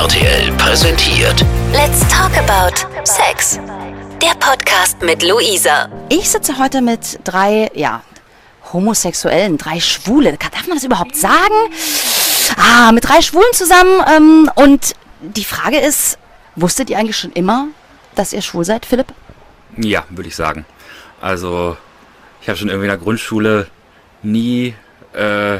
RTL präsentiert Let's talk about Sex. Der Podcast mit Luisa. Ich sitze heute mit drei, ja, Homosexuellen, drei Schwule. Darf man das überhaupt sagen? Ah, mit drei Schwulen zusammen. Ähm, und die Frage ist, wusstet ihr eigentlich schon immer, dass ihr schwul seid, Philipp? Ja, würde ich sagen. Also, ich habe schon irgendwie in der Grundschule nie, äh,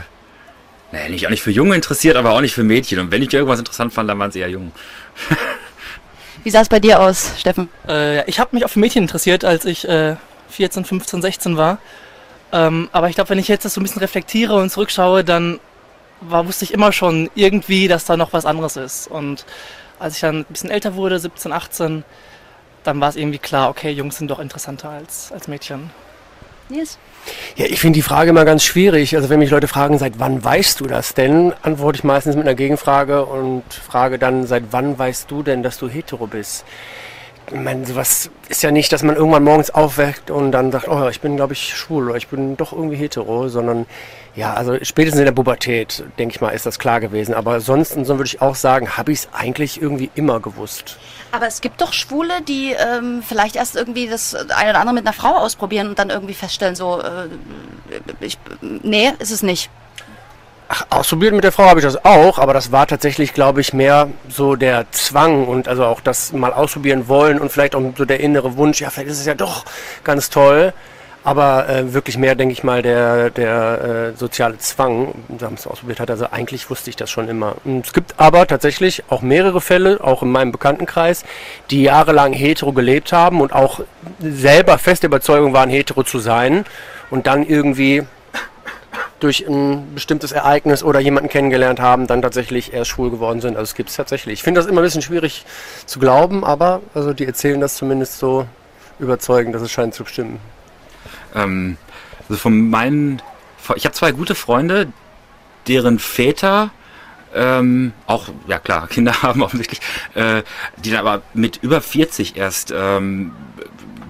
naja, nicht auch nicht für Junge interessiert, aber auch nicht für Mädchen. Und wenn ich irgendwas interessant fand, dann waren sie eher jung. Wie sah es bei dir aus, Steffen? Äh, ich habe mich auch für Mädchen interessiert, als ich äh, 14, 15, 16 war. Ähm, aber ich glaube, wenn ich jetzt das so ein bisschen reflektiere und zurückschaue, dann war, wusste ich immer schon irgendwie, dass da noch was anderes ist. Und als ich dann ein bisschen älter wurde, 17, 18, dann war es irgendwie klar, okay, Jungs sind doch interessanter als, als Mädchen. Nils? Ja, ich finde die Frage immer ganz schwierig. Also wenn mich Leute fragen, seit wann weißt du das denn, antworte ich meistens mit einer Gegenfrage und frage dann, seit wann weißt du denn, dass du hetero bist? Ich meine, sowas ist ja nicht, dass man irgendwann morgens aufweckt und dann sagt, oh, ich bin, glaube ich, schwul oder ich bin doch irgendwie hetero, sondern ja, also spätestens in der Pubertät, denke ich mal, ist das klar gewesen. Aber sonst, so würde ich auch sagen, habe ich es eigentlich irgendwie immer gewusst. Aber es gibt doch Schwule, die ähm, vielleicht erst irgendwie das eine oder andere mit einer Frau ausprobieren und dann irgendwie feststellen, so, äh, ich, nee, ist es nicht. Ach, ausprobiert mit der Frau habe ich das auch, aber das war tatsächlich, glaube ich, mehr so der Zwang und also auch das mal ausprobieren wollen und vielleicht auch so der innere Wunsch, ja, vielleicht ist es ja doch ganz toll. Aber äh, wirklich mehr, denke ich mal, der, der äh, soziale Zwang, da haben es ausprobiert hat. Also eigentlich wusste ich das schon immer. Und es gibt aber tatsächlich auch mehrere Fälle, auch in meinem Bekanntenkreis, die jahrelang hetero gelebt haben und auch selber feste Überzeugung waren, hetero zu sein und dann irgendwie durch ein bestimmtes Ereignis oder jemanden kennengelernt haben, dann tatsächlich erst schwul geworden sind. Also es gibt es tatsächlich. Ich finde das immer ein bisschen schwierig zu glauben, aber also die erzählen das zumindest so überzeugend, dass es scheint zu stimmen. Ähm, also von meinen, ich habe zwei gute Freunde, deren Väter ähm, auch, ja klar, Kinder haben offensichtlich, äh, die dann aber mit über 40 erst ähm,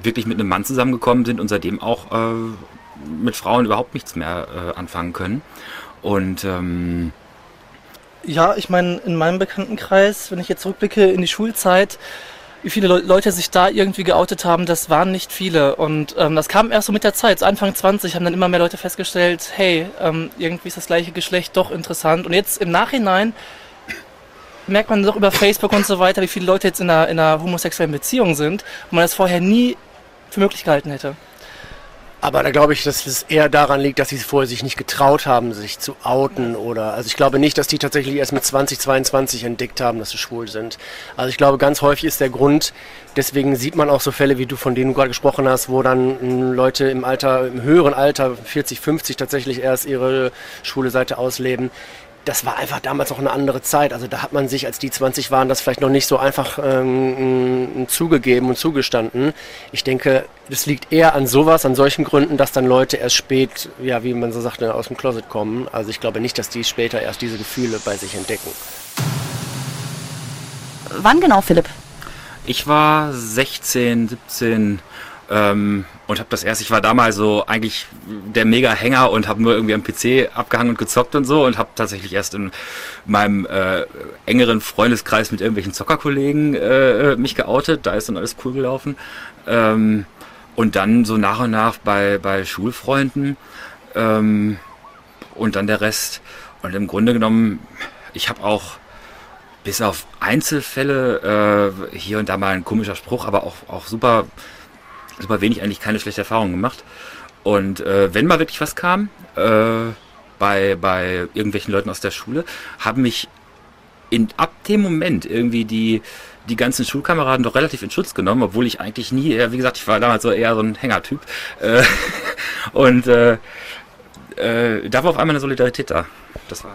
wirklich mit einem Mann zusammengekommen sind und seitdem auch äh, mit Frauen überhaupt nichts mehr äh, anfangen können. Und ähm, Ja, ich meine, in meinem Bekanntenkreis, wenn ich jetzt zurückblicke in die Schulzeit, wie viele Le Leute sich da irgendwie geoutet haben, das waren nicht viele. Und ähm, das kam erst so mit der Zeit. So Anfang 20 haben dann immer mehr Leute festgestellt, hey, ähm, irgendwie ist das gleiche Geschlecht doch interessant. Und jetzt im Nachhinein merkt man doch über Facebook und so weiter, wie viele Leute jetzt in einer, in einer homosexuellen Beziehung sind, wo man das vorher nie für möglich gehalten hätte. Aber da glaube ich, dass es eher daran liegt, dass sie vorher sich nicht getraut haben, sich zu outen oder, also ich glaube nicht, dass die tatsächlich erst mit 2022 entdeckt haben, dass sie schwul sind. Also ich glaube, ganz häufig ist der Grund, deswegen sieht man auch so Fälle, wie du, von denen du gerade gesprochen hast, wo dann m, Leute im Alter, im höheren Alter, 40, 50 tatsächlich erst ihre schwule Seite ausleben. Das war einfach damals noch eine andere Zeit. Also da hat man sich, als die 20 waren, das vielleicht noch nicht so einfach ähm, zugegeben und zugestanden. Ich denke, das liegt eher an sowas, an solchen Gründen, dass dann Leute erst spät, ja, wie man so sagt, aus dem Closet kommen. Also ich glaube nicht, dass die später erst diese Gefühle bei sich entdecken. Wann genau, Philipp? ich war 16, 17 ähm, und habe das erst, ich war damals so eigentlich der Mega-Hänger und habe nur irgendwie am PC abgehangen und gezockt und so und habe tatsächlich erst in meinem äh, engeren Freundeskreis mit irgendwelchen Zockerkollegen äh, mich geoutet. Da ist dann alles cool gelaufen. Ähm, und dann so nach und nach bei, bei Schulfreunden ähm, und dann der Rest. Und im Grunde genommen, ich habe auch bis auf Einzelfälle äh, hier und da mal ein komischer Spruch, aber auch, auch super, super wenig, eigentlich keine schlechte Erfahrung gemacht. Und äh, wenn mal wirklich was kam, äh, bei, bei irgendwelchen Leuten aus der Schule, haben mich in, ab dem Moment irgendwie die, die ganzen Schulkameraden doch relativ in Schutz genommen, obwohl ich eigentlich nie, wie gesagt, ich war damals so eher so ein Hängertyp. Äh, und äh, äh, da war auf einmal eine Solidarität da. Das war.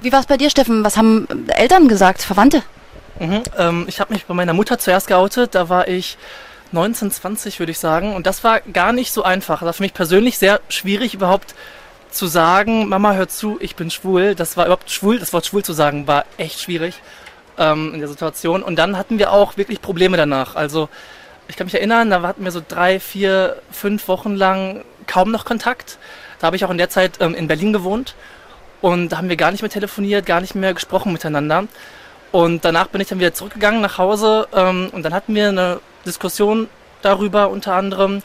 Wie war es bei dir, Steffen? Was haben äh, Eltern gesagt, Verwandte? Mhm, ähm, ich habe mich bei meiner Mutter zuerst geoutet, da war ich 19, 20 würde ich sagen. Und das war gar nicht so einfach. Das war für mich persönlich sehr schwierig, überhaupt zu sagen, Mama, hör zu, ich bin schwul. Das war überhaupt schwul, das Wort schwul zu sagen, war echt schwierig ähm, in der Situation. Und dann hatten wir auch wirklich Probleme danach. Also ich kann mich erinnern, da hatten wir so drei, vier, fünf Wochen lang kaum noch Kontakt. Da habe ich auch in der Zeit ähm, in Berlin gewohnt. Und da haben wir gar nicht mehr telefoniert, gar nicht mehr gesprochen miteinander. Und danach bin ich dann wieder zurückgegangen nach Hause ähm, und dann hatten wir eine Diskussion darüber unter anderem.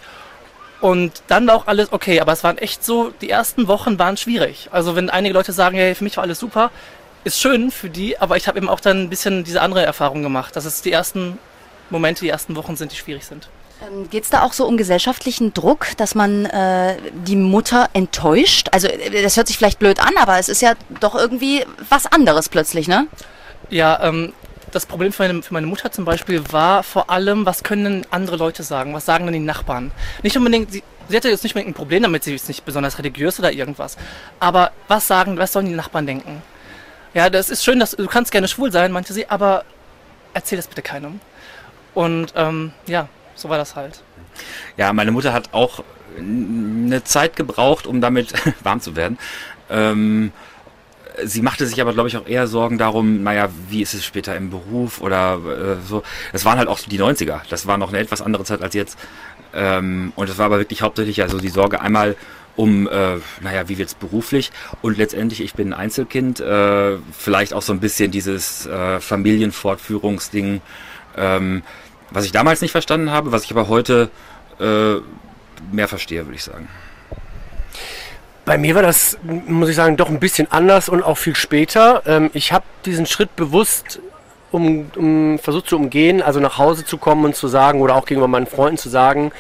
Und dann war auch alles okay, aber es waren echt so, die ersten Wochen waren schwierig. Also wenn einige Leute sagen, hey, für mich war alles super, ist schön für die, aber ich habe eben auch dann ein bisschen diese andere Erfahrung gemacht, dass es die ersten Momente, die ersten Wochen sind, die schwierig sind. Ähm, Geht es da auch so um gesellschaftlichen Druck, dass man äh, die Mutter enttäuscht? Also äh, das hört sich vielleicht blöd an, aber es ist ja doch irgendwie was anderes plötzlich, ne? Ja, ähm, das Problem für meine, für meine Mutter zum Beispiel war vor allem, was können andere Leute sagen? Was sagen denn die Nachbarn? Nicht unbedingt, sie, sie hatte jetzt nicht unbedingt ein Problem damit, sie ist nicht besonders religiös oder irgendwas. Aber was sagen, was sollen die Nachbarn denken? Ja, das ist schön, dass du kannst gerne schwul sein, meinte sie, aber erzähl das bitte keinem. Und ähm, ja, so war das halt. Ja, meine Mutter hat auch eine Zeit gebraucht, um damit warm zu werden. Ähm, sie machte sich aber, glaube ich, auch eher Sorgen darum, naja, wie ist es später im Beruf oder äh, so. Es waren halt auch die 90er. Das war noch eine etwas andere Zeit als jetzt. Ähm, und es war aber wirklich hauptsächlich also die Sorge einmal um, äh, naja, wie wird's beruflich und letztendlich, ich bin ein Einzelkind, äh, vielleicht auch so ein bisschen dieses äh, Familienfortführungsding, ähm, was ich damals nicht verstanden habe, was ich aber heute äh, mehr verstehe, würde ich sagen. Bei mir war das, muss ich sagen, doch ein bisschen anders und auch viel später. Ähm, ich habe diesen Schritt bewusst um, um versucht zu umgehen, also nach Hause zu kommen und zu sagen oder auch gegenüber meinen Freunden zu sagen,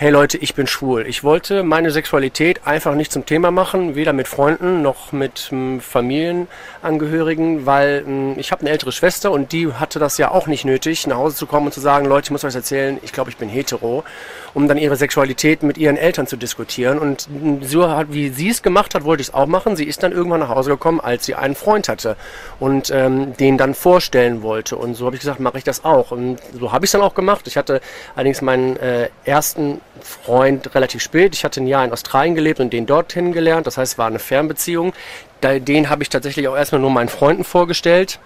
hey Leute, ich bin schwul. Ich wollte meine Sexualität einfach nicht zum Thema machen, weder mit Freunden noch mit ähm, Familienangehörigen, weil ähm, ich habe eine ältere Schwester und die hatte das ja auch nicht nötig, nach Hause zu kommen und zu sagen, Leute, ich muss euch erzählen, ich glaube, ich bin hetero, um dann ihre Sexualität mit ihren Eltern zu diskutieren. Und ähm, so hat, wie sie es gemacht hat, wollte ich es auch machen. Sie ist dann irgendwann nach Hause gekommen, als sie einen Freund hatte und ähm, den dann vorstellen wollte. Und so habe ich gesagt, mache ich das auch. Und so habe ich es dann auch gemacht. Ich hatte allerdings meinen äh, ersten Freund relativ spät. Ich hatte ein Jahr in Australien gelebt und den dort kennengelernt. Das heißt, es war eine Fernbeziehung. Den habe ich tatsächlich auch erstmal nur meinen Freunden vorgestellt.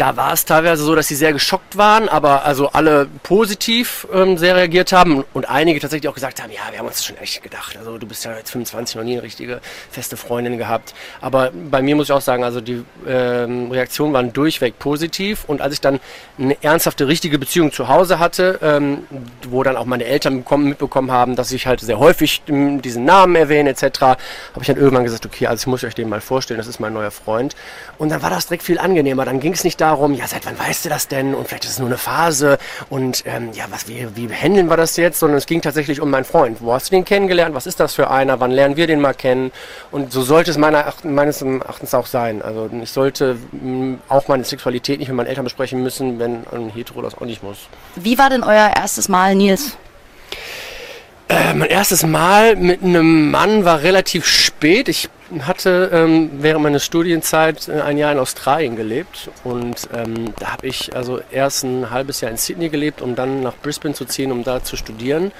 Da war es teilweise so, dass sie sehr geschockt waren, aber also alle positiv ähm, sehr reagiert haben und einige tatsächlich auch gesagt haben, ja, wir haben uns das schon echt gedacht. Also du bist ja jetzt 25 noch nie eine richtige feste Freundin gehabt. Aber bei mir muss ich auch sagen, also die ähm, Reaktionen waren durchweg positiv und als ich dann eine ernsthafte, richtige Beziehung zu Hause hatte, ähm, wo dann auch meine Eltern mitbekommen haben, dass ich halt sehr häufig ähm, diesen Namen erwähne etc., habe ich dann irgendwann gesagt, okay, also ich muss euch den mal vorstellen, das ist mein neuer Freund. Und dann war das direkt viel angenehmer. Dann ging es nicht darum, ja, seit wann weißt du das denn? Und vielleicht ist es nur eine Phase. Und ähm, ja, was, wie, wie handeln wir das jetzt? Sondern es ging tatsächlich um meinen Freund. Wo hast du den kennengelernt? Was ist das für einer? Wann lernen wir den mal kennen? Und so sollte es meiner, meines Erachtens auch sein. Also ich sollte auch meine Sexualität nicht mit meinen Eltern besprechen müssen, wenn ein Hetero das auch nicht muss. Wie war denn euer erstes Mal, Nils? Äh, mein erstes Mal mit einem Mann war relativ spät. Ich hatte ähm, während meiner Studienzeit äh, ein Jahr in Australien gelebt und ähm, da habe ich also erst ein halbes Jahr in Sydney gelebt, um dann nach Brisbane zu ziehen, um da zu studieren.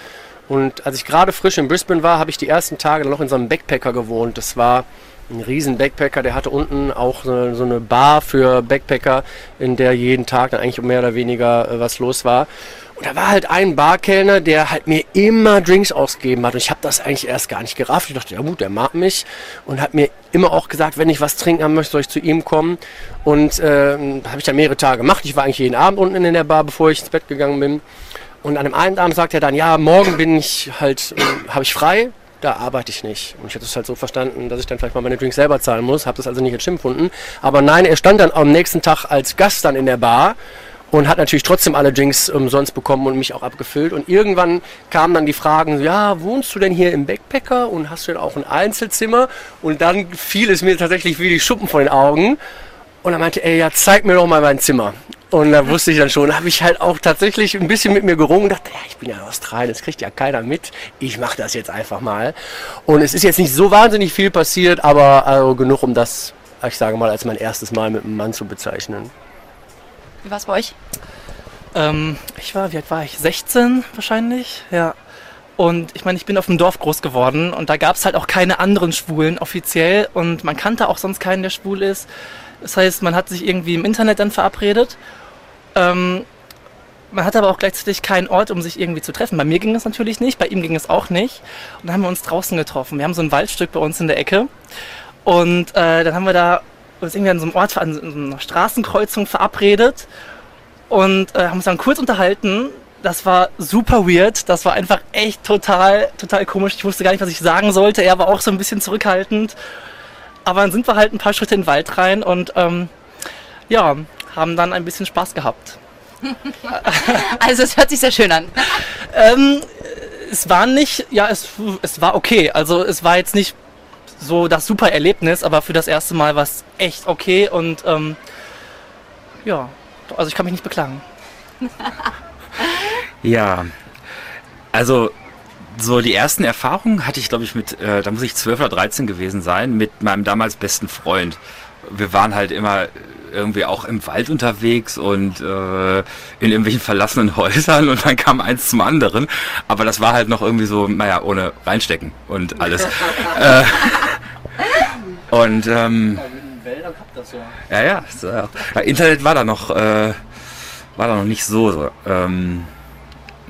Und als ich gerade frisch in Brisbane war, habe ich die ersten Tage noch in so einem Backpacker gewohnt. Das war ein riesen Backpacker, der hatte unten auch so, so eine Bar für Backpacker, in der jeden Tag dann eigentlich mehr oder weniger äh, was los war. Und da war halt ein Barkellner, der halt mir immer Drinks ausgegeben hat. Und ich habe das eigentlich erst gar nicht gerafft. Ich dachte, ja gut, der mag mich. Und hat mir immer auch gesagt, wenn ich was trinken haben möchte, soll ich zu ihm kommen. Und äh, habe ich dann mehrere Tage gemacht. Ich war eigentlich jeden Abend unten in der Bar, bevor ich ins Bett gegangen bin. Und an dem einen Abend sagt er dann, ja, morgen bin ich halt, äh, habe ich frei. Da arbeite ich nicht. Und ich hatte es halt so verstanden, dass ich dann vielleicht mal meine Drinks selber zahlen muss. Habe das also nicht als gefunden. Aber nein, er stand dann am nächsten Tag als Gast dann in der Bar und hat natürlich trotzdem alle Drinks umsonst bekommen und mich auch abgefüllt. Und irgendwann kamen dann die Fragen, ja, wohnst du denn hier im Backpacker und hast du denn auch ein Einzelzimmer? Und dann fiel es mir tatsächlich wie die Schuppen von den Augen. Und er meinte, ey, ja, zeig mir doch mal mein Zimmer. Und da wusste ich dann schon, habe ich halt auch tatsächlich ein bisschen mit mir gerungen und dachte, ja, ich bin ja in Australien, das kriegt ja keiner mit. Ich mache das jetzt einfach mal. Und es ist jetzt nicht so wahnsinnig viel passiert, aber also genug, um das, ich sage mal, als mein erstes Mal mit einem Mann zu bezeichnen. Wie war es bei euch? Ähm, ich war, wie alt war ich? 16 wahrscheinlich, ja. Und ich meine, ich bin auf dem Dorf groß geworden und da gab es halt auch keine anderen Schwulen offiziell und man kannte auch sonst keinen, der schwul ist. Das heißt, man hat sich irgendwie im Internet dann verabredet. Ähm, man hat aber auch gleichzeitig keinen Ort, um sich irgendwie zu treffen. Bei mir ging es natürlich nicht, bei ihm ging es auch nicht. Und dann haben wir uns draußen getroffen. Wir haben so ein Waldstück bei uns in der Ecke. Und äh, dann haben wir da uns irgendwie an so einem Ort, an so einer Straßenkreuzung verabredet und äh, haben uns dann kurz unterhalten. Das war super weird. Das war einfach echt total, total komisch. Ich wusste gar nicht, was ich sagen sollte. Er war auch so ein bisschen zurückhaltend. Aber dann sind wir halt ein paar Schritte in den Wald rein und ähm, ja, haben dann ein bisschen Spaß gehabt. Also es hört sich sehr schön an. Ähm, es war nicht, ja, es, es war okay. Also es war jetzt nicht so das super Erlebnis, aber für das erste Mal war es echt okay und ähm, ja, also ich kann mich nicht beklagen. Ja, also so die ersten Erfahrungen hatte ich, glaube ich, mit, äh, da muss ich 12 oder 13 gewesen sein, mit meinem damals besten Freund. Wir waren halt immer irgendwie auch im Wald unterwegs und äh, in irgendwelchen verlassenen Häusern und dann kam eins zum anderen. Aber das war halt noch irgendwie so, naja, ohne reinstecken und alles. äh, und ähm, ja, ja, so, ja. Internet war da noch, äh, war da noch nicht so. so ähm,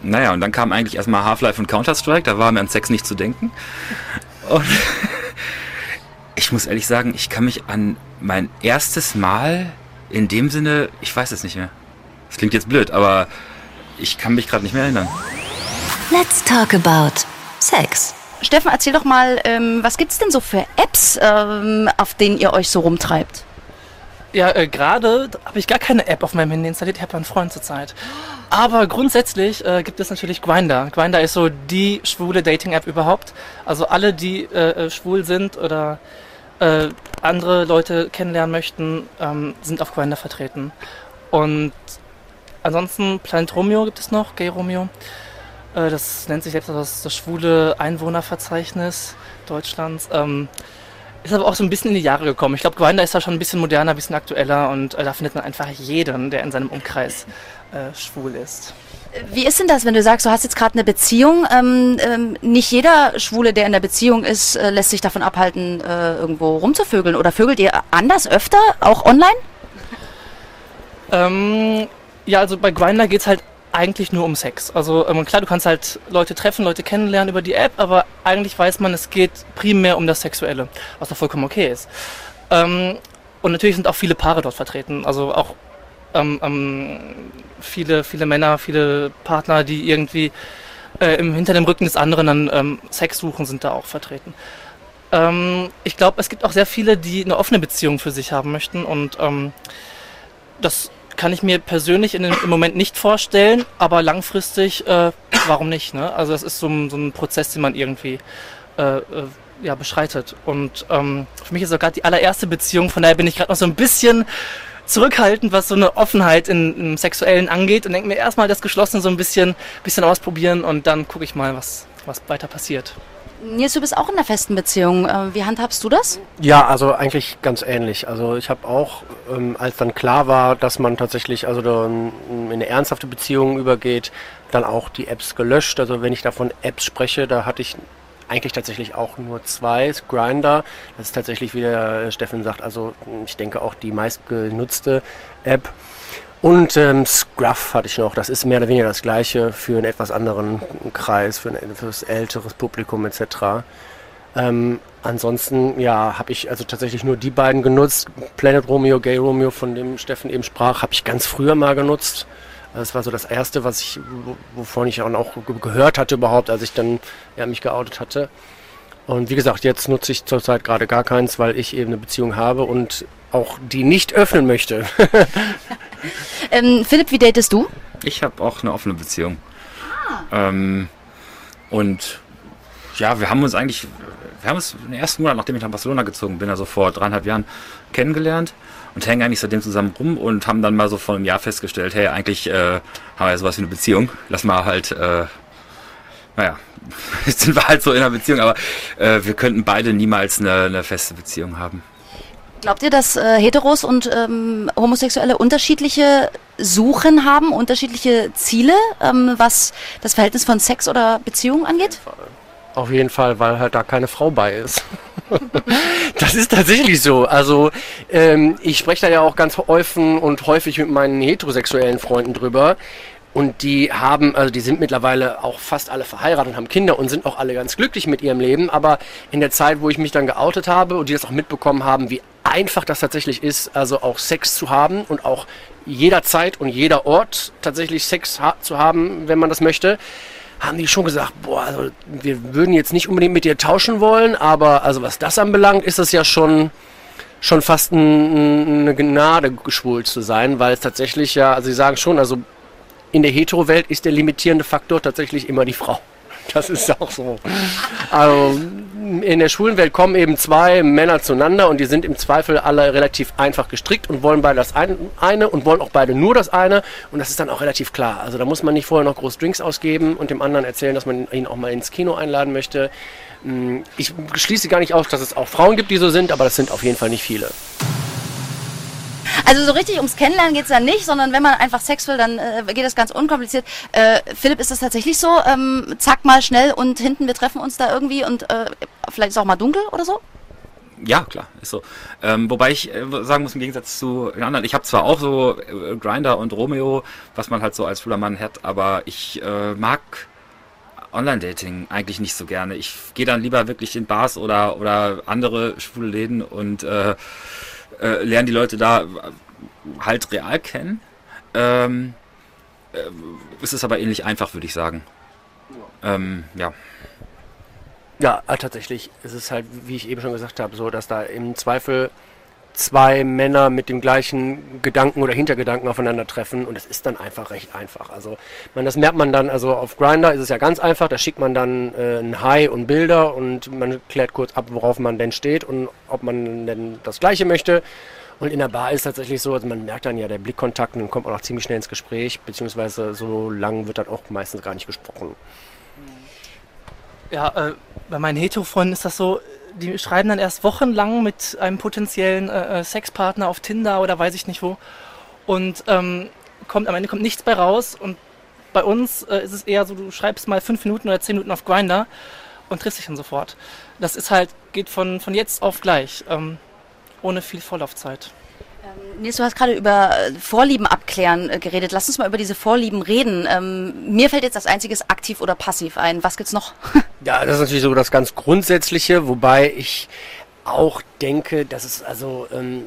naja, und dann kam eigentlich erstmal Half-Life und Counter-Strike, da war mir an Sex nicht zu denken. Und ich muss ehrlich sagen, ich kann mich an mein erstes Mal in dem Sinne, ich weiß es nicht mehr. Das klingt jetzt blöd, aber ich kann mich gerade nicht mehr erinnern. Let's talk about Sex. Steffen, erzähl doch mal, ähm, was gibt's denn so für Apps, ähm, auf denen ihr euch so rumtreibt? Ja, äh, gerade habe ich gar keine App auf meinem Handy installiert, ich habe einen Freund zurzeit. Aber grundsätzlich äh, gibt es natürlich Grindr. Grindr ist so die schwule Dating-App überhaupt. Also alle, die äh, äh, schwul sind oder äh, andere Leute kennenlernen möchten, ähm, sind auf Grindr vertreten. Und ansonsten Planet Romeo gibt es noch, Gay Romeo. Äh, das nennt sich selbst das, das schwule Einwohnerverzeichnis Deutschlands. Ähm, ist aber auch so ein bisschen in die Jahre gekommen. Ich glaube, Grindr ist da schon ein bisschen moderner, ein bisschen aktueller und äh, da findet man einfach jeden, der in seinem Umkreis äh, schwul ist. Wie ist denn das, wenn du sagst, du hast jetzt gerade eine Beziehung? Ähm, ähm, nicht jeder Schwule, der in der Beziehung ist, äh, lässt sich davon abhalten, äh, irgendwo rumzuvögeln. Oder vögelt ihr anders öfter, auch online? Ähm, ja, also bei Grindr geht's halt eigentlich nur um Sex. Also ähm, klar, du kannst halt Leute treffen, Leute kennenlernen über die App, aber eigentlich weiß man, es geht primär um das Sexuelle, was doch vollkommen okay ist. Ähm, und natürlich sind auch viele Paare dort vertreten, also auch ähm, ähm, viele, viele Männer, viele Partner, die irgendwie äh, im, hinter dem Rücken des anderen dann ähm, Sex suchen, sind da auch vertreten. Ähm, ich glaube, es gibt auch sehr viele, die eine offene Beziehung für sich haben möchten und das kann ich mir persönlich in, im Moment nicht vorstellen, aber langfristig, äh, warum nicht? Ne? Also das ist so ein, so ein Prozess, den man irgendwie äh, äh, ja, beschreitet. Und ähm, für mich ist auch gerade die allererste Beziehung, von daher bin ich gerade noch so ein bisschen zurückhaltend, was so eine Offenheit in, im Sexuellen angeht und denke mir erstmal das Geschlossene so ein bisschen, bisschen ausprobieren und dann gucke ich mal, was, was weiter passiert. Nils, du bist auch in einer festen Beziehung. Äh, Wie handhabst du das? Ja, also eigentlich ganz ähnlich. Also ich habe auch, ähm, als dann klar war, dass man tatsächlich also in eine ernsthafte Beziehung übergeht, dann auch die Apps gelöscht. Also wenn ich davon Apps spreche, da hatte ich eigentlich tatsächlich auch nur zwei. Grinder, das ist tatsächlich, wie der Steffen sagt, also ich denke auch die meistgenutzte App. Und ähm, Scruff hatte ich noch. Das ist mehr oder weniger das gleiche für einen etwas anderen Kreis, für ein etwas älteres Publikum etc. Ähm, ansonsten, ja, habe ich also tatsächlich nur die beiden genutzt. Planet Romeo, Gay Romeo, von dem Steffen eben sprach, habe ich ganz früher mal genutzt. Das war so das erste, was ich, wovon ich auch gehört hatte überhaupt, als ich dann ja, mich geoutet hatte. Und wie gesagt, jetzt nutze ich zurzeit gerade gar keins, weil ich eben eine Beziehung habe und auch die nicht öffnen möchte. Ähm, Philipp, wie datest du? Ich habe auch eine offene Beziehung. Ähm, und ja, wir haben uns eigentlich, wir haben uns im ersten Monat, nachdem ich nach Barcelona gezogen bin, also vor dreieinhalb Jahren, kennengelernt und hängen eigentlich seitdem zusammen rum und haben dann mal so vor einem Jahr festgestellt, hey, eigentlich äh, haben wir ja sowas wie eine Beziehung. Lass mal halt, äh, naja, jetzt sind wir halt so in einer Beziehung, aber äh, wir könnten beide niemals eine, eine feste Beziehung haben. Glaubt ihr, dass äh, Heteros und ähm, Homosexuelle unterschiedliche Suchen haben, unterschiedliche Ziele, ähm, was das Verhältnis von Sex oder Beziehung angeht? Auf jeden Fall, weil halt da keine Frau bei ist. das ist tatsächlich so. Also ähm, ich spreche da ja auch ganz offen und häufig mit meinen heterosexuellen Freunden drüber. Und die haben, also die sind mittlerweile auch fast alle verheiratet und haben Kinder und sind auch alle ganz glücklich mit ihrem Leben. Aber in der Zeit, wo ich mich dann geoutet habe und die das auch mitbekommen haben, wie einfach das tatsächlich ist, also auch Sex zu haben und auch jederzeit und jeder Ort tatsächlich Sex ha zu haben, wenn man das möchte, haben die schon gesagt, boah, also wir würden jetzt nicht unbedingt mit dir tauschen wollen, aber also was das anbelangt, ist es ja schon schon fast ein, eine Gnade, geschwult zu sein, weil es tatsächlich ja, also sie sagen schon, also in der Hetero-Welt ist der limitierende Faktor tatsächlich immer die Frau. Das ist auch so. Also in der schwulen Welt kommen eben zwei Männer zueinander und die sind im Zweifel alle relativ einfach gestrickt und wollen beide das eine und wollen auch beide nur das eine und das ist dann auch relativ klar. Also da muss man nicht vorher noch groß Drinks ausgeben und dem anderen erzählen, dass man ihn auch mal ins Kino einladen möchte. Hm, ich schließe gar nicht aus, dass es auch Frauen gibt, die so sind, aber das sind auf jeden Fall nicht viele. Also so richtig ums Kennenlernen geht es dann nicht, sondern wenn man einfach Sex will, dann äh, geht das ganz unkompliziert. Äh, Philipp, ist das tatsächlich so? Ähm, zack mal schnell und hinten, wir treffen uns da irgendwie und äh, vielleicht ist auch mal dunkel oder so? Ja, klar, ist so. Ähm, wobei ich äh, sagen muss, im Gegensatz zu den anderen, ich habe zwar auch so äh, Grinder und Romeo, was man halt so als Mann hat, aber ich äh, mag Online-Dating eigentlich nicht so gerne. Ich gehe dann lieber wirklich in Bars oder, oder andere schwule Läden und äh, äh, lernen die Leute da halt real kennen. Ähm, äh, es ist aber ähnlich einfach, würde ich sagen. Ähm, ja. Ja, äh, tatsächlich ist es halt, wie ich eben schon gesagt habe, so, dass da im Zweifel zwei Männer mit dem gleichen Gedanken oder Hintergedanken aufeinandertreffen und es ist dann einfach recht einfach. Also man, das merkt man dann, also auf Grinder ist es ja ganz einfach, da schickt man dann äh, ein Hi und Bilder und man klärt kurz ab, worauf man denn steht und ob man denn das gleiche möchte. Und in der Bar ist es tatsächlich so, also man merkt dann ja der Blickkontakt und dann kommt man auch ziemlich schnell ins Gespräch, beziehungsweise so lang wird dann auch meistens gar nicht gesprochen. Ja, äh, bei meinen Hetero-Freunden ist das so, die schreiben dann erst wochenlang mit einem potenziellen äh, äh, Sexpartner auf Tinder oder weiß ich nicht wo. Und ähm, kommt, am Ende kommt nichts bei raus. Und bei uns äh, ist es eher so, du schreibst mal fünf Minuten oder zehn Minuten auf Grinder und triffst dich dann sofort. Das ist halt, geht von, von jetzt auf gleich, ähm, ohne viel Vorlaufzeit. Ähm, Nils, du hast gerade über äh, Vorlieben abklären äh, geredet. Lass uns mal über diese Vorlieben reden. Ähm, mir fällt jetzt das einziges aktiv oder passiv ein. Was gibt's noch? Ja, das ist natürlich so das ganz Grundsätzliche, wobei ich auch denke, dass es also ähm,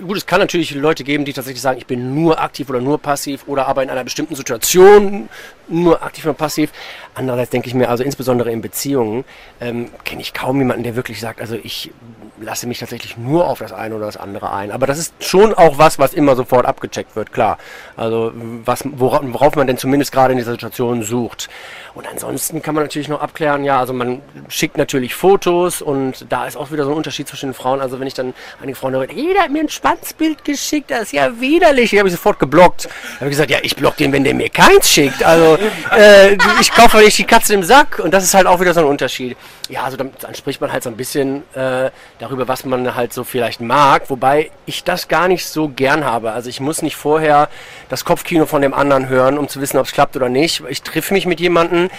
gut, es kann natürlich Leute geben, die tatsächlich sagen, ich bin nur aktiv oder nur passiv oder aber in einer bestimmten Situation nur aktiv oder passiv. Andererseits denke ich mir, also insbesondere in Beziehungen, ähm, kenne ich kaum jemanden, der wirklich sagt, also ich lasse mich tatsächlich nur auf das eine oder das andere ein. Aber das ist schon auch was, was immer sofort abgecheckt wird, klar. Also was, worauf, worauf man denn zumindest gerade in dieser Situation sucht. Und ansonsten kann man natürlich noch abklären, ja, also man schickt natürlich Fotos und da ist auch wieder so ein Unterschied zwischen den Frauen. Also wenn ich dann einige Frauen höre, jeder hat mir ein Schwanzbild geschickt, das ist ja widerlich. Die habe ich sofort geblockt. Da habe ich gesagt, ja, ich block den, wenn der mir keins schickt. Also äh, ich kaufe nicht die Katze im Sack und das ist halt auch wieder so ein Unterschied. Ja, also dann, dann spricht man halt so ein bisschen äh, darüber, was man halt so vielleicht mag, wobei ich das gar nicht so gern habe. Also ich muss nicht vorher das Kopfkino von dem anderen hören, um zu wissen, ob es klappt oder nicht. Ich treffe mich mit jemandem,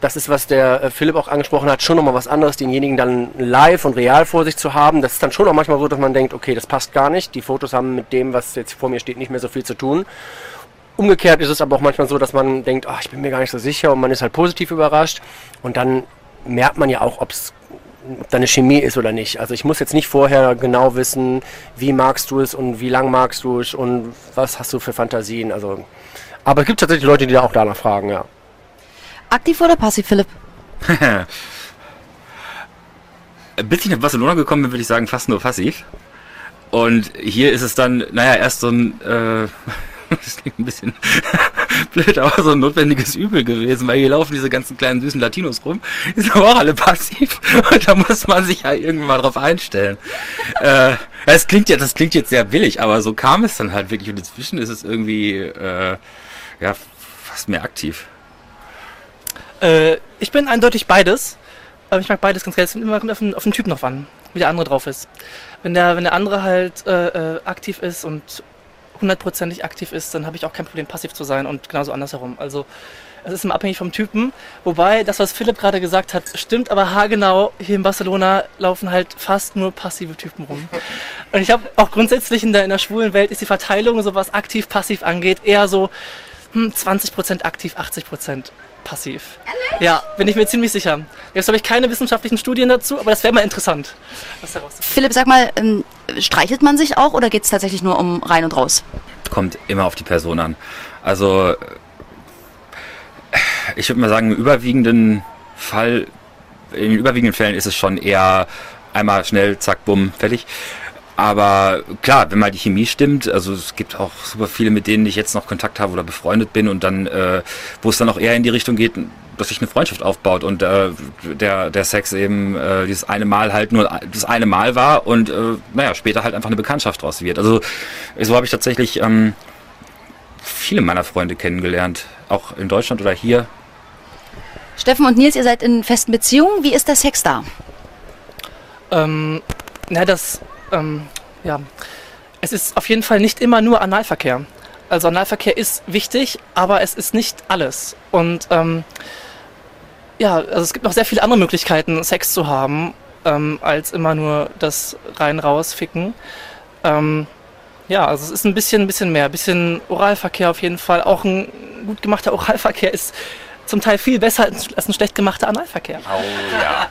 das ist, was der äh, Philipp auch angesprochen hat, schon nochmal was anderes, denjenigen dann live und real vor sich zu haben. Das ist dann schon auch manchmal so, dass man denkt, okay, das passt gar nicht. Die Fotos haben mit dem, was jetzt vor mir steht, nicht mehr so viel zu tun. Umgekehrt ist es aber auch manchmal so, dass man denkt, ach, ich bin mir gar nicht so sicher und man ist halt positiv überrascht. Und dann merkt man ja auch, ob es ob da eine Chemie ist oder nicht. Also ich muss jetzt nicht vorher genau wissen, wie magst du es und wie lang magst du es und was hast du für Fantasien. Also, aber es gibt tatsächlich Leute, die da auch danach fragen, ja. Aktiv oder passiv, Philipp? Bis ich nach Barcelona gekommen bin, würde ich sagen, fast nur passiv. Und hier ist es dann, naja, erst so ein, äh, das klingt ein bisschen blöd, aber so ein notwendiges Übel gewesen, weil hier laufen diese ganzen kleinen süßen Latinos rum, die sind aber auch alle passiv und da muss man sich ja irgendwann mal drauf einstellen. äh, das klingt ja, das klingt jetzt sehr billig, aber so kam es dann halt wirklich und inzwischen ist es irgendwie, äh, ja, fast mehr aktiv. Äh, ich bin eindeutig beides. Aber ich mag beides ganz gerne. Es kommt immer auf den, auf den Typ noch an, wie der andere drauf ist. Wenn der, wenn der andere halt äh, äh, aktiv ist und hundertprozentig aktiv ist, dann habe ich auch kein Problem, passiv zu sein und genauso andersherum. Also es ist immer abhängig vom Typen. Wobei, das, was Philipp gerade gesagt hat, stimmt aber haargenau. Hier in Barcelona laufen halt fast nur passive Typen rum. Und ich habe auch grundsätzlich in der, in der schwulen Welt ist die Verteilung, so was aktiv-passiv angeht, eher so hm, 20% aktiv, 80% passiv. Ja, bin ich mir ziemlich sicher. Jetzt habe ich keine wissenschaftlichen Studien dazu, aber das wäre mal interessant. Philipp, sag mal, ähm, streichelt man sich auch oder geht es tatsächlich nur um rein und raus? Kommt immer auf die Person an. Also äh, ich würde mal sagen, im überwiegenden Fall, in den überwiegenden Fällen ist es schon eher einmal schnell, zack, bumm, fertig. Aber klar, wenn mal die Chemie stimmt, also es gibt auch super viele, mit denen ich jetzt noch Kontakt habe oder befreundet bin und dann, äh, wo es dann auch eher in die Richtung geht, dass sich eine Freundschaft aufbaut und äh, der, der Sex eben äh, dieses eine Mal halt nur das eine Mal war und äh, naja, später halt einfach eine Bekanntschaft draus wird. Also so habe ich tatsächlich ähm, viele meiner Freunde kennengelernt, auch in Deutschland oder hier. Steffen und Nils, ihr seid in festen Beziehungen. Wie ist der Sex da? Ähm, na, das, ähm, ja, es ist auf jeden Fall nicht immer nur Analverkehr. Also Analverkehr ist wichtig, aber es ist nicht alles. Und ähm, ja, also es gibt noch sehr viele andere Möglichkeiten, Sex zu haben, ähm, als immer nur das rein raus ficken. Ähm, ja, also es ist ein bisschen, ein bisschen mehr, ein bisschen Oralverkehr auf jeden Fall. Auch ein gut gemachter Oralverkehr ist zum Teil viel besser als als ein schlecht gemachter Analverkehr. Oh ja.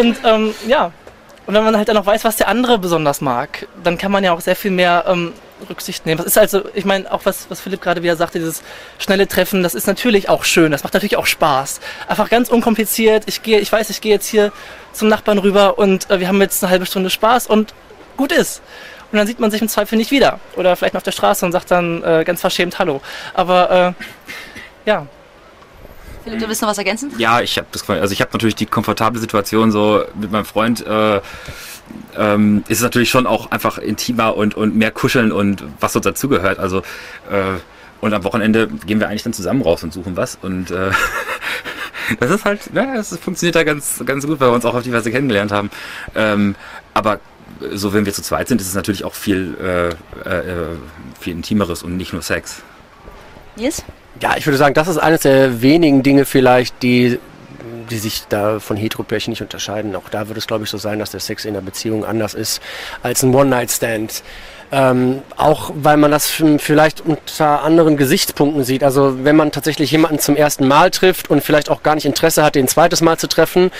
Und ähm, ja, und wenn man halt dann noch weiß, was der andere besonders mag, dann kann man ja auch sehr viel mehr ähm, Rücksicht nehmen. Das ist also, ich meine, auch was, was Philipp gerade wieder sagte, dieses schnelle Treffen, das ist natürlich auch schön, das macht natürlich auch Spaß. Einfach ganz unkompliziert, ich gehe, ich weiß, ich gehe jetzt hier zum Nachbarn rüber und äh, wir haben jetzt eine halbe Stunde Spaß und gut ist. Und dann sieht man sich im Zweifel nicht wieder. Oder vielleicht mal auf der Straße und sagt dann äh, ganz verschämt Hallo. Aber äh, ja, Philipp, du willst noch was ergänzen? Ja, ich habe also ich habe natürlich die komfortable Situation so mit meinem Freund. Äh, ähm, ist es natürlich schon auch einfach intimer und, und mehr kuscheln und was so dazugehört. Also äh, und am Wochenende gehen wir eigentlich dann zusammen raus und suchen was und äh, das ist halt, ja, das funktioniert da ganz, ganz gut, weil wir uns auch auf die Weise kennengelernt haben. Ähm, aber so, wenn wir zu zweit sind, ist es natürlich auch viel, äh, äh, viel intimeres und nicht nur Sex. Nils? Ja, ich würde sagen, das ist eines der wenigen Dinge vielleicht, die, die sich da von Heteropärchen nicht unterscheiden. Auch da wird es, glaube ich, so sein, dass der Sex in der Beziehung anders ist als ein One-Night-Stand. Ähm, auch weil man das vielleicht unter anderen Gesichtspunkten sieht. Also wenn man tatsächlich jemanden zum ersten Mal trifft und vielleicht auch gar nicht Interesse hat, den zweites Mal zu treffen,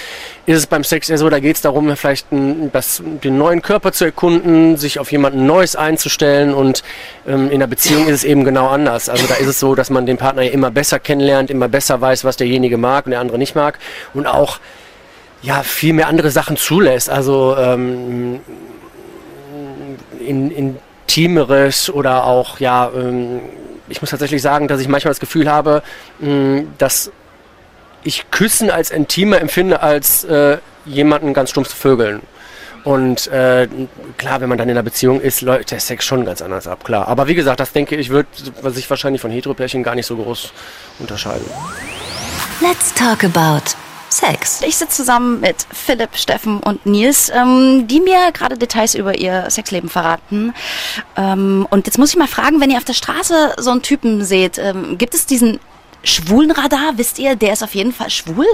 ist es beim Sex eher so, da geht es darum, vielleicht ein, das, den neuen Körper zu erkunden, sich auf jemanden Neues einzustellen und ähm, in der Beziehung ist es eben genau anders. Also da ist es so, dass man den Partner immer besser kennenlernt, immer besser weiß, was derjenige mag und der andere nicht mag und auch ja, viel mehr andere Sachen zulässt. Also ähm, in, intimeres oder auch, ja, ähm, ich muss tatsächlich sagen, dass ich manchmal das Gefühl habe, dass ich Küssen als intimer empfinde als äh, jemanden ganz stumpf zu vögeln. Und äh, klar, wenn man dann in einer Beziehung ist, läuft der Sex schon ganz anders ab, klar. Aber wie gesagt, das denke ich, wird sich wahrscheinlich von Heteropärchen gar nicht so groß unterscheiden. Let's talk about Sex. Ich sitze zusammen mit Philipp, Steffen und Nils, ähm, die mir gerade Details über ihr Sexleben verraten. Ähm, und jetzt muss ich mal fragen, wenn ihr auf der Straße so einen Typen seht, ähm, gibt es diesen schwulen Radar? Wisst ihr, der ist auf jeden Fall schwul?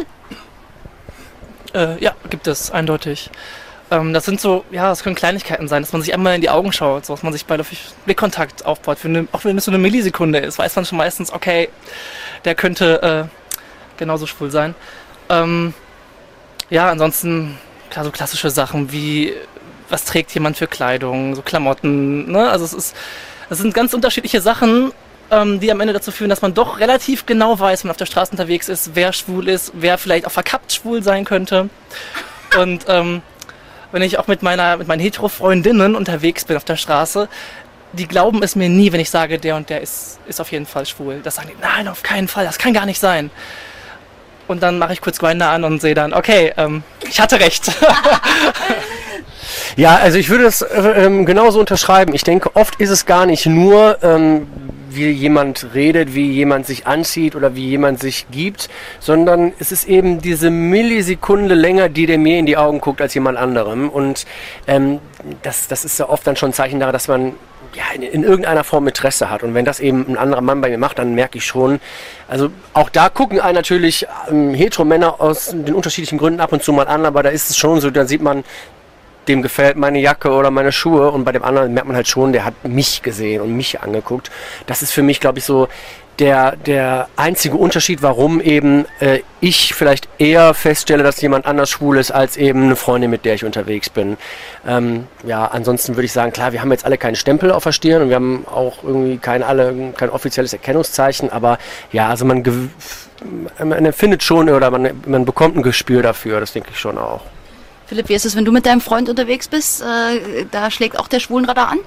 Äh, ja, gibt es, eindeutig. Ähm, das sind so, ja, das können Kleinigkeiten sein, dass man sich einmal in die Augen schaut, so dass man sich beiläufig Blickkontakt aufbaut. Für eine, auch wenn es so eine Millisekunde ist, weiß man schon meistens, okay, der könnte äh, genauso schwul sein. Ähm, ja, ansonsten, klar, so klassische Sachen wie, was trägt jemand für Kleidung, so Klamotten, ne? Also es ist, das sind ganz unterschiedliche Sachen, ähm, die am Ende dazu führen, dass man doch relativ genau weiß, wenn man auf der Straße unterwegs ist, wer schwul ist, wer vielleicht auch verkappt schwul sein könnte. Und ähm, wenn ich auch mit meiner, mit meinen Hetero-Freundinnen unterwegs bin auf der Straße, die glauben es mir nie, wenn ich sage, der und der ist, ist auf jeden Fall schwul. Das sagen die, nein, auf keinen Fall, das kann gar nicht sein. Und dann mache ich kurz Grinder an und sehe dann, okay, ähm, ich hatte recht. Ja, also ich würde das äh, ähm, genauso unterschreiben. Ich denke, oft ist es gar nicht nur, ähm, wie jemand redet, wie jemand sich anzieht oder wie jemand sich gibt, sondern es ist eben diese Millisekunde länger, die der mir in die Augen guckt als jemand anderem. Und ähm, das, das ist ja oft dann schon ein Zeichen darauf, dass man ja, in, in irgendeiner Form Interesse hat. Und wenn das eben ein anderer Mann bei mir macht, dann merke ich schon, also auch da gucken einen natürlich ähm, Hetero-Männer aus den unterschiedlichen Gründen ab und zu mal an, aber da ist es schon so, da sieht man, dem gefällt meine Jacke oder meine Schuhe und bei dem anderen merkt man halt schon, der hat mich gesehen und mich angeguckt. Das ist für mich, glaube ich, so der, der einzige Unterschied, warum eben äh, ich vielleicht eher feststelle, dass jemand anders schwul ist, als eben eine Freundin, mit der ich unterwegs bin. Ähm, ja, ansonsten würde ich sagen, klar, wir haben jetzt alle keinen Stempel auf der Stirn und wir haben auch irgendwie kein, alle, kein offizielles Erkennungszeichen, aber ja, also man, man empfindet schon oder man, man bekommt ein Gespür dafür, das denke ich schon auch. Philipp, wie ist es, wenn du mit deinem Freund unterwegs bist? Äh, da schlägt auch der Schwulenradar an?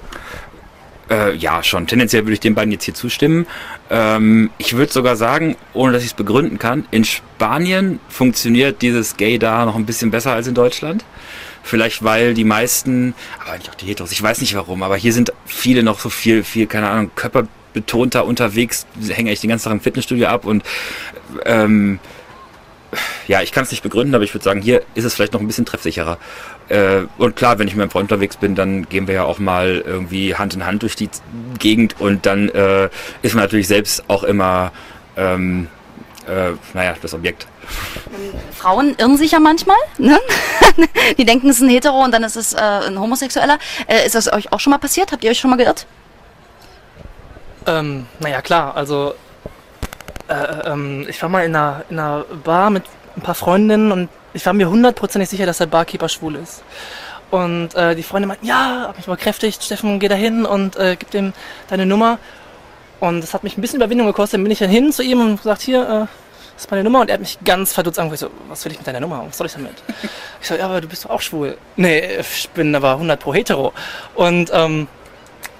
Äh, ja, schon. Tendenziell würde ich den beiden jetzt hier zustimmen. Ähm, ich würde sogar sagen, ohne dass ich es begründen kann, in Spanien funktioniert dieses Gay da noch ein bisschen besser als in Deutschland. Vielleicht weil die meisten, aber eigentlich auch die Heteros, ich weiß nicht warum, aber hier sind viele noch so viel, viel, keine Ahnung, körperbetonter unterwegs, hänge ich den ganzen Tag im Fitnessstudio ab und ähm, ja, ich kann es nicht begründen, aber ich würde sagen, hier ist es vielleicht noch ein bisschen treffsicherer. Äh, und klar, wenn ich mit meinem Freund unterwegs bin, dann gehen wir ja auch mal irgendwie Hand in Hand durch die Gegend und dann äh, ist man natürlich selbst auch immer, ähm, äh, naja, das Objekt. Frauen irren sich ja manchmal, ne? Die denken, es ist ein Hetero und dann ist es äh, ein Homosexueller. Äh, ist das euch auch schon mal passiert? Habt ihr euch schon mal geirrt? Ähm, naja, klar, also äh, ähm, ich war mal in einer, in einer Bar mit ein paar Freundinnen und ich war mir hundertprozentig sicher, dass der Barkeeper schwul ist. Und äh, die Freundin meint, ja, hab mich mal kräftigt, Steffen, geh da hin und äh, gib dem deine Nummer. Und das hat mich ein bisschen Überwindung gekostet. Dann bin ich dann hin zu ihm und gesagt, hier, äh, das ist meine Nummer. Und er hat mich ganz verdutzt angeguckt. Ich so, was will ich mit deiner Nummer? Was soll ich damit? Ich so, ja, aber du bist doch auch schwul. Nee, ich bin aber 100 pro hetero. Und ähm,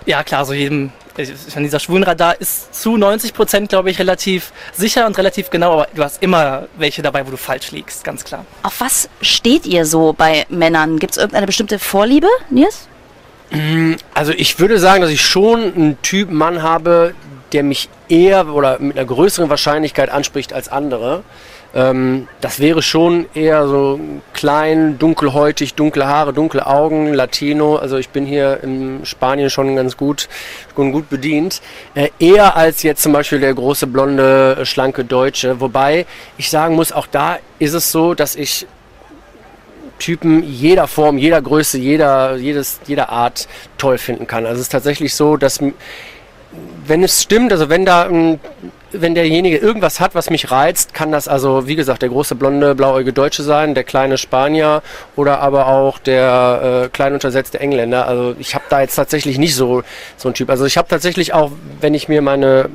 ja, klar, so jedem, ich meine, dieser Schwulenradar ist zu 90 Prozent, glaube ich, relativ sicher und relativ genau, aber du hast immer welche dabei, wo du falsch liegst, ganz klar. Auf was steht ihr so bei Männern? Gibt es irgendeine bestimmte Vorliebe, Nils? Also ich würde sagen, dass ich schon einen Typ Mann habe, der mich eher oder mit einer größeren Wahrscheinlichkeit anspricht als andere. Ähm, das wäre schon eher so klein, dunkelhäutig, dunkle Haare, dunkle Augen, Latino. Also ich bin hier in Spanien schon ganz gut, schon gut bedient. Äh, eher als jetzt zum Beispiel der große, blonde, schlanke Deutsche. Wobei ich sagen muss, auch da ist es so, dass ich Typen jeder Form, jeder Größe, jeder, jedes, jeder Art toll finden kann. Also es ist tatsächlich so, dass wenn es stimmt, also wenn da ein, wenn derjenige irgendwas hat, was mich reizt, kann das also, wie gesagt, der große blonde, blauäugige Deutsche sein, der kleine Spanier oder aber auch der äh, klein untersetzte Engländer. Also ich habe da jetzt tatsächlich nicht so so ein Typ. Also ich habe tatsächlich auch, wenn ich mir meine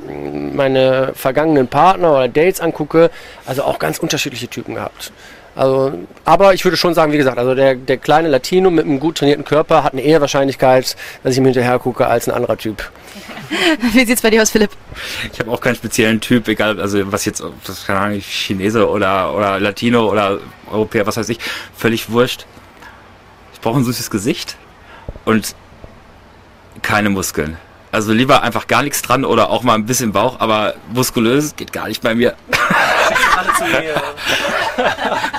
meine vergangenen Partner oder Dates angucke, also auch ganz unterschiedliche Typen gehabt. Also, aber ich würde schon sagen, wie gesagt, also der, der kleine Latino mit einem gut trainierten Körper hat eine eher Wahrscheinlichkeit, dass ich ihm hinterher gucke, als ein anderer Typ. Wie sieht's bei dir aus, Philipp? Ich habe auch keinen speziellen Typ, egal, also was jetzt, das keine Ahnung, Chinese oder, oder Latino oder Europäer, was weiß ich, völlig wurscht. Ich brauche ein süßes Gesicht und keine Muskeln. Also lieber einfach gar nichts dran oder auch mal ein bisschen Bauch, aber muskulös geht gar nicht bei mir.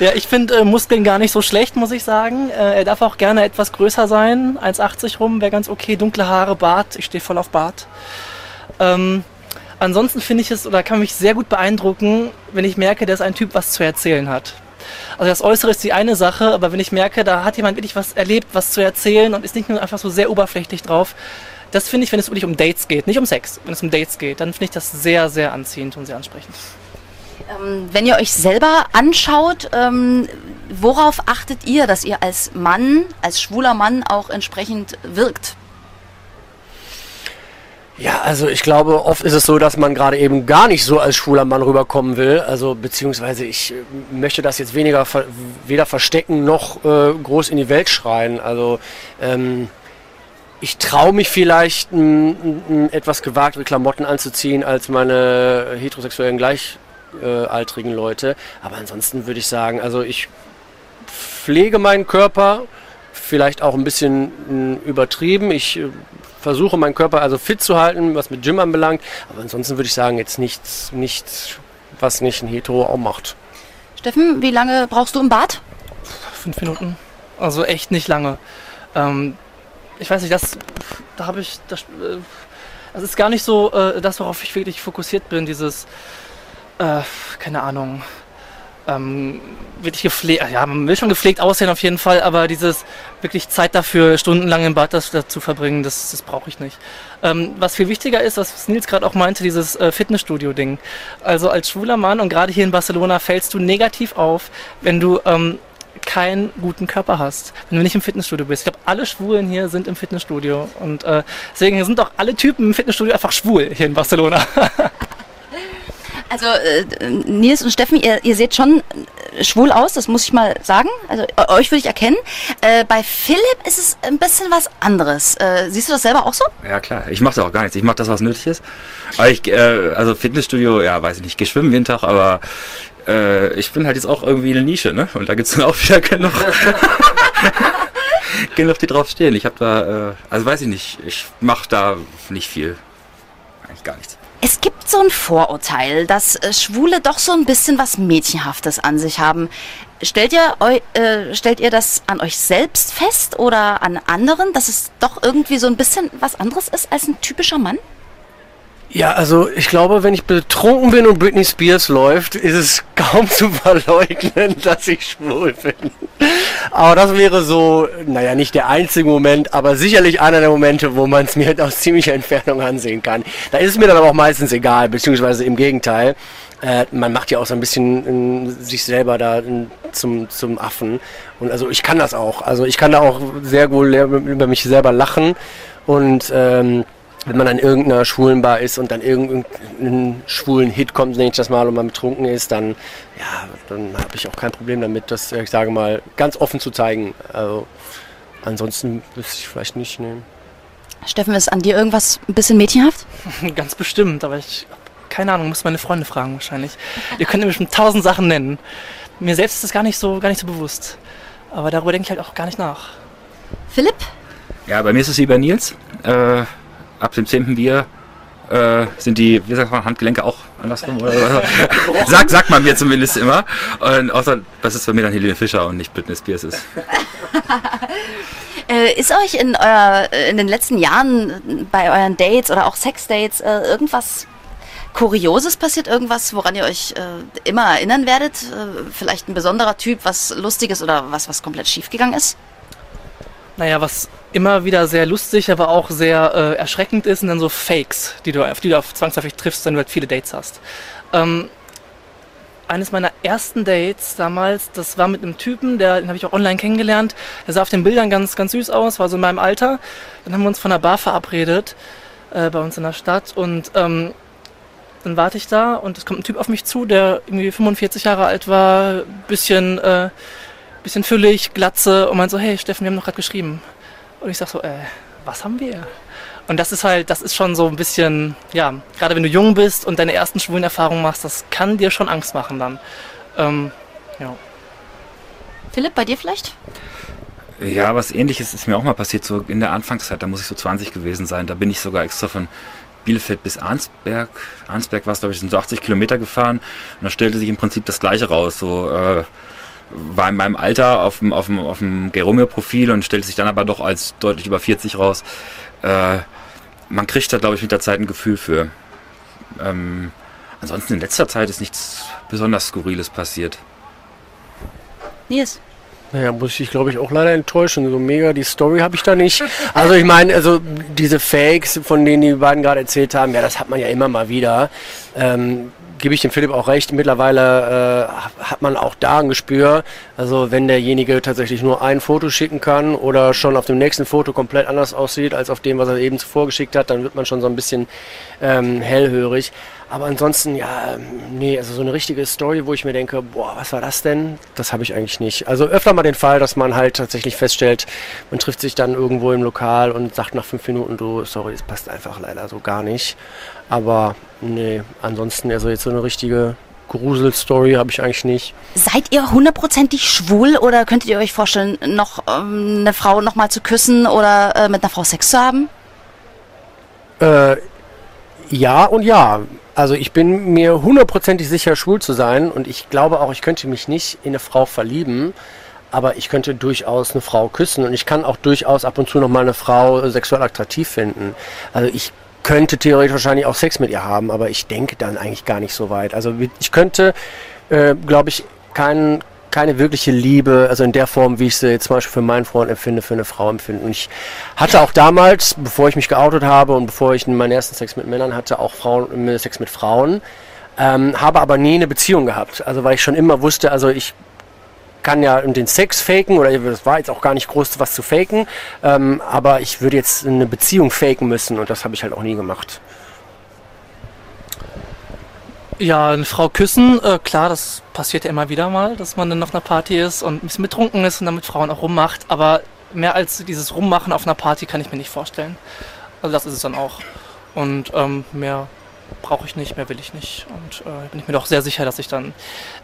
Ja, ich finde äh, Muskeln gar nicht so schlecht, muss ich sagen. Äh, er darf auch gerne etwas größer sein, 1,80 rum, wäre ganz okay. Dunkle Haare, Bart, ich stehe voll auf Bart. Ähm, ansonsten finde ich es, oder kann mich sehr gut beeindrucken, wenn ich merke, dass ein Typ was zu erzählen hat. Also das Äußere ist die eine Sache, aber wenn ich merke, da hat jemand wirklich was erlebt, was zu erzählen und ist nicht nur einfach so sehr oberflächlich drauf, das finde ich, wenn es wirklich um Dates geht, nicht um Sex, wenn es um Dates geht, dann finde ich das sehr, sehr anziehend und sehr ansprechend. Ähm, wenn ihr euch selber anschaut, ähm, worauf achtet ihr, dass ihr als Mann, als schwuler Mann auch entsprechend wirkt? Ja, also ich glaube, oft ist es so, dass man gerade eben gar nicht so als schwuler Mann rüberkommen will. Also beziehungsweise ich äh, möchte das jetzt weniger weder verstecken noch äh, groß in die Welt schreien. Also ähm, ich traue mich vielleicht etwas gewagtere Klamotten anzuziehen als meine heterosexuellen gleichaltrigen Leute. Aber ansonsten würde ich sagen, also ich pflege meinen Körper, vielleicht auch ein bisschen m, übertrieben. Ich äh, versuche meinen Körper also fit zu halten, was mit Gym anbelangt. Aber ansonsten würde ich sagen, jetzt nichts, nichts, was nicht ein Hetero auch macht. Steffen, wie lange brauchst du im Bad? Fünf Minuten. Also echt nicht lange. Ähm, ich weiß nicht, das, da habe ich, das, äh, das ist gar nicht so äh, das, worauf ich wirklich fokussiert bin. Dieses, äh, keine Ahnung, ähm, wirklich gepflegt, ja, man will schon gepflegt aussehen auf jeden Fall, aber dieses wirklich Zeit dafür, stundenlang im Bad das, das zu verbringen, das, das brauche ich nicht. Ähm, was viel wichtiger ist, was Nils gerade auch meinte, dieses äh, Fitnessstudio-Ding. Also als schwuler Mann und gerade hier in Barcelona fällst du negativ auf, wenn du ähm, keinen guten Körper hast, wenn du nicht im Fitnessstudio bist. Ich glaube, alle Schwulen hier sind im Fitnessstudio und äh, deswegen sind auch alle Typen im Fitnessstudio einfach schwul hier in Barcelona. Also äh, Nils und Steffen, ihr, ihr seht schon äh, schwul aus, das muss ich mal sagen. Also euch würde ich erkennen. Äh, bei Philipp ist es ein bisschen was anderes. Äh, siehst du das selber auch so? Ja klar, ich mache da auch gar nichts. Ich mache das, was nötig ist. Aber ich, äh, also Fitnessstudio, ja, weiß ich nicht, ich gehe schwimmen jeden Tag, aber äh, ich bin halt jetzt auch irgendwie eine Nische, ne? Und da gibt's dann auch wieder genug, genug die drauf stehen. Ich habe da, äh, also weiß ich nicht, ich mache da nicht viel. Eigentlich gar nichts. Es gibt so ein Vorurteil, dass äh, Schwule doch so ein bisschen was Mädchenhaftes an sich haben. Stellt ihr, äh, stellt ihr das an euch selbst fest oder an anderen, dass es doch irgendwie so ein bisschen was anderes ist als ein typischer Mann? Ja, also ich glaube, wenn ich betrunken bin und Britney Spears läuft, ist es kaum zu verleugnen, dass ich schwul bin. Aber das wäre so, naja, nicht der einzige Moment, aber sicherlich einer der Momente, wo man es mir aus ziemlicher Entfernung ansehen kann. Da ist es mir dann aber auch meistens egal, beziehungsweise im Gegenteil. Äh, man macht ja auch so ein bisschen äh, sich selber da äh, zum, zum Affen. Und also ich kann das auch. Also ich kann da auch sehr wohl über mich selber lachen und ähm, wenn man an irgendeiner schwulen Bar ist und dann irgendeinen schwulen Hit kommt, nenne ich das mal, und man betrunken ist, dann, ja, dann habe ich auch kein Problem damit, das, ich sage mal, ganz offen zu zeigen. Also, ansonsten wüsste ich vielleicht nicht nehmen. Steffen, ist an dir irgendwas ein bisschen mädchenhaft? Ganz bestimmt, aber ich keine Ahnung, muss meine Freunde fragen wahrscheinlich. Ihr könnt mir bestimmt tausend Sachen nennen. Mir selbst ist das gar nicht so, gar nicht so bewusst. Aber darüber denke ich halt auch gar nicht nach. Philipp? Ja, bei mir ist es wie bei Nils. Äh, ab dem zehnten Bier äh, sind die, wie sagt man, Handgelenke auch andersrum oder was? Sag, sagt man mir zumindest immer. Und außer, das ist bei mir dann Helene Fischer und nicht Britney Spears ist. Äh, ist euch in, euer, in den letzten Jahren bei euren Dates oder auch Sexdates äh, irgendwas Kurioses passiert? Irgendwas, woran ihr euch äh, immer erinnern werdet? Äh, vielleicht ein besonderer Typ, was Lustiges oder was, was komplett schiefgegangen ist? Naja, was immer wieder sehr lustig, aber auch sehr äh, erschreckend ist, sind dann so Fakes, die du, auf die du auf zwangsläufig triffst, wenn du halt viele Dates hast. Ähm, eines meiner ersten Dates damals, das war mit einem Typen, der, den habe ich auch online kennengelernt. Der sah auf den Bildern ganz, ganz süß aus, war so in meinem Alter. Dann haben wir uns von der Bar verabredet, äh, bei uns in der Stadt. Und ähm, dann warte ich da und es kommt ein Typ auf mich zu, der irgendwie 45 Jahre alt war, bisschen, äh, bisschen füllig, glatze und meint so, hey Steffen, wir haben noch gerade geschrieben. Und ich sag so, äh, was haben wir? Und das ist halt, das ist schon so ein bisschen, ja, gerade wenn du jung bist und deine ersten schwulen Erfahrungen machst, das kann dir schon Angst machen dann. Ähm, ja. Philipp, bei dir vielleicht? Ja, was ähnliches ist mir auch mal passiert, so in der Anfangszeit, da muss ich so 20 gewesen sein. Da bin ich sogar extra von Bielefeld bis Arnsberg. Arnsberg war es, glaube ich, sind so 80 Kilometer gefahren. Und da stellte sich im Prinzip das Gleiche raus. So, äh, war in meinem Alter auf dem, auf dem, auf dem Geromeo-Profil und stellte sich dann aber doch als deutlich über 40 raus. Äh, man kriegt da, glaube ich, mit der Zeit ein Gefühl für. Ähm, ansonsten in letzter Zeit ist nichts besonders Skurriles passiert. Nils? Naja, muss ich glaube ich auch leider enttäuschen. So mega die Story habe ich da nicht. Also ich meine, also diese Fakes, von denen die beiden gerade erzählt haben, ja, das hat man ja immer mal wieder. Ähm, gebe ich dem Philipp auch recht, mittlerweile äh, hat man auch da ein Gespür. Also wenn derjenige tatsächlich nur ein Foto schicken kann oder schon auf dem nächsten Foto komplett anders aussieht als auf dem, was er eben zuvor geschickt hat, dann wird man schon so ein bisschen ähm, hellhörig. Aber ansonsten, ja, ähm, nee, also so eine richtige Story, wo ich mir denke, boah, was war das denn? Das habe ich eigentlich nicht. Also öfter mal den Fall, dass man halt tatsächlich feststellt, man trifft sich dann irgendwo im Lokal und sagt nach fünf Minuten, du, sorry, das passt einfach leider so gar nicht. Aber nee, ansonsten, also jetzt so eine richtige Gruselstory habe ich eigentlich nicht. Seid ihr hundertprozentig schwul oder könntet ihr euch vorstellen, noch ähm, eine Frau nochmal zu küssen oder äh, mit einer Frau Sex zu haben? Äh, ja und ja. Also ich bin mir hundertprozentig sicher, schwul zu sein und ich glaube auch, ich könnte mich nicht in eine Frau verlieben, aber ich könnte durchaus eine Frau küssen und ich kann auch durchaus ab und zu noch mal eine Frau sexuell attraktiv finden. Also ich könnte theoretisch wahrscheinlich auch Sex mit ihr haben, aber ich denke dann eigentlich gar nicht so weit. Also ich könnte, äh, glaube ich, kein, keine wirkliche Liebe, also in der Form, wie ich sie zum Beispiel für meinen Freund empfinde, für eine Frau empfinde. Und ich hatte auch damals, bevor ich mich geoutet habe und bevor ich meinen ersten Sex mit Männern hatte, auch Frauen, Sex mit Frauen. Ähm, habe aber nie eine Beziehung gehabt. Also weil ich schon immer wusste, also ich kann ja den Sex faken oder das war jetzt auch gar nicht groß was zu faken, ähm, aber ich würde jetzt eine Beziehung faken müssen und das habe ich halt auch nie gemacht. Ja, eine Frau küssen, äh, klar, das passiert ja immer wieder mal, dass man dann auf einer Party ist und ein bisschen betrunken ist und dann mit Frauen auch rummacht, aber mehr als dieses Rummachen auf einer Party kann ich mir nicht vorstellen. Also das ist es dann auch. Und ähm, mehr brauche ich nicht, mehr will ich nicht. Und äh, bin ich mir doch sehr sicher, dass ich dann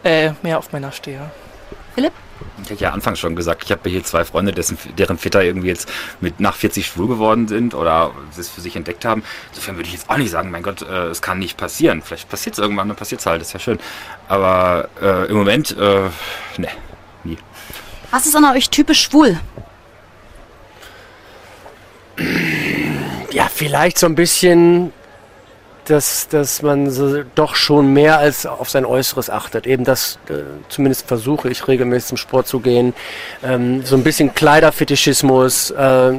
äh, mehr auf Männer stehe. Philipp? Ich habe ja anfangs schon gesagt, ich habe hier zwei Freunde, dessen, deren Väter irgendwie jetzt mit nach 40 schwul geworden sind oder es für sich entdeckt haben. Insofern würde ich jetzt auch nicht sagen, mein Gott, äh, es kann nicht passieren. Vielleicht passiert es irgendwann, dann passiert es halt, ist ja schön. Aber äh, im Moment, äh, ne, nie. Was ist an euch typisch schwul? Ja, vielleicht so ein bisschen dass, dass man so doch schon mehr als auf sein Äußeres achtet. Eben das, äh, zumindest versuche ich regelmäßig zum Sport zu gehen. Ähm, so ein bisschen Kleiderfetischismus, äh,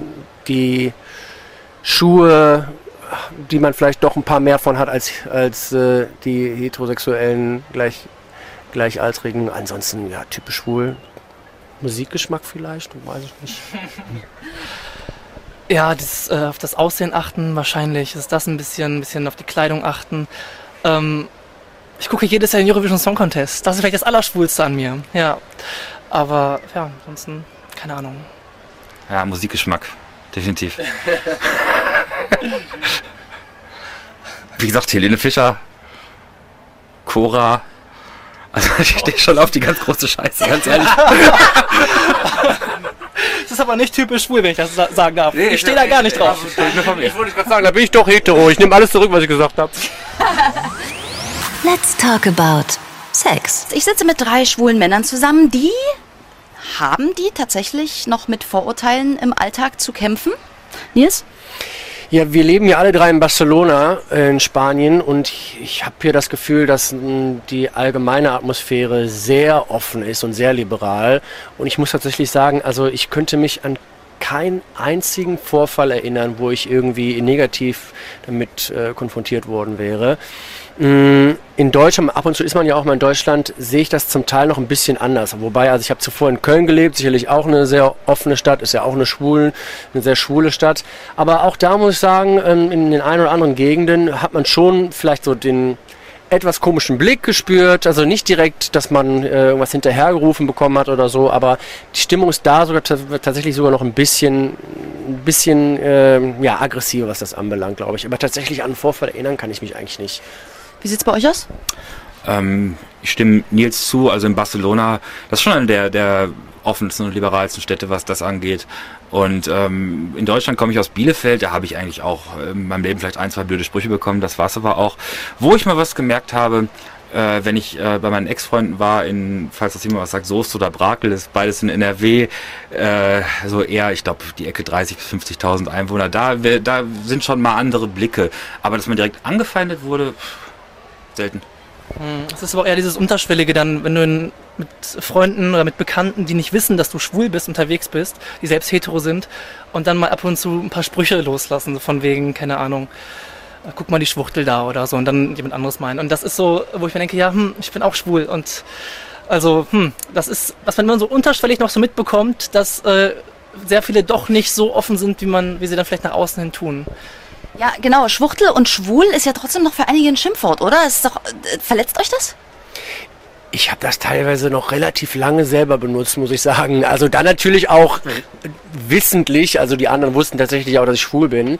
die Schuhe, die man vielleicht doch ein paar mehr von hat als, als äh, die heterosexuellen gleich, Gleichaltrigen. Ansonsten, ja, typisch schwul. Musikgeschmack vielleicht, weiß ich nicht. Ja, das, äh, auf das Aussehen achten wahrscheinlich. Ist das ein bisschen, ein bisschen auf die Kleidung achten. Ähm, ich gucke jedes Jahr den Eurovision Song Contest. Das ist vielleicht das Allerschwulste an mir. Ja. Aber ja, ansonsten, keine Ahnung. Ja, Musikgeschmack. Definitiv. Wie gesagt, Helene Fischer, Cora. Also ich stehe schon auf die ganz große Scheiße, ganz ehrlich. Das ist aber nicht typisch schwul, wenn ich das sa sagen darf. ich stehe da gar nicht drauf. Ich wollte gerade sagen, da bin ich doch hetero. Ich nehme alles zurück, was ich gesagt habe. Let's talk about Sex. Ich sitze mit drei schwulen Männern zusammen, die haben die tatsächlich noch mit Vorurteilen im Alltag zu kämpfen? Nils? Ja, wir leben ja alle drei in Barcelona äh, in Spanien und ich habe hier das Gefühl, dass mh, die allgemeine Atmosphäre sehr offen ist und sehr liberal. Und ich muss tatsächlich sagen, also ich könnte mich an keinen einzigen Vorfall erinnern, wo ich irgendwie negativ damit äh, konfrontiert worden wäre. Mm, In Deutschland, ab und zu ist man ja auch mal in Deutschland, sehe ich das zum Teil noch ein bisschen anders. Wobei, also ich habe zuvor in Köln gelebt, sicherlich auch eine sehr offene Stadt, ist ja auch eine schwulen, eine sehr schwule Stadt. Aber auch da muss ich sagen, ähm, in den ein oder anderen Gegenden hat man schon vielleicht so den etwas komischen Blick gespürt. Also nicht direkt, dass man äh, irgendwas hinterhergerufen bekommen hat oder so, aber die Stimmung ist da sogar tatsächlich sogar noch ein bisschen, ein bisschen äh, ja, aggressiver, was das anbelangt, glaube ich. Aber tatsächlich an einen Vorfall erinnern kann ich mich eigentlich nicht. Wie sieht's bei euch aus? Ähm, ich stimme Nils zu, also in Barcelona, das ist schon eine der, der offensten und liberalsten Städte, was das angeht. Und ähm, in Deutschland komme ich aus Bielefeld, da habe ich eigentlich auch in meinem Leben vielleicht ein, zwei blöde Sprüche bekommen, das war es aber auch. Wo ich mal was gemerkt habe, äh, wenn ich äh, bei meinen Ex-Freunden war, in, falls das jemand was sagt, Soest oder Brakel, ist beides in NRW, äh, so eher, ich glaube, die Ecke 30.000 bis 50.000 Einwohner, da, da sind schon mal andere Blicke. Aber dass man direkt angefeindet wurde, pff, selten. Es ist aber eher dieses Unterschwellige dann, wenn du in, mit Freunden oder mit Bekannten, die nicht wissen, dass du schwul bist, unterwegs bist, die selbst hetero sind und dann mal ab und zu ein paar Sprüche loslassen, so von wegen, keine Ahnung, äh, guck mal die Schwuchtel da oder so und dann jemand anderes meinen. Und das ist so, wo ich mir denke, ja, hm, ich bin auch schwul und also, hm, das ist, was man so unterschwellig noch so mitbekommt, dass äh, sehr viele doch nicht so offen sind, wie man, wie sie dann vielleicht nach außen hin tun. Ja, genau. Schwuchtel und schwul ist ja trotzdem noch für einige ein Schimpfwort, oder? Ist doch, äh, verletzt euch das? Ich habe das teilweise noch relativ lange selber benutzt, muss ich sagen. Also dann natürlich auch wissentlich, also die anderen wussten tatsächlich auch, dass ich schwul bin.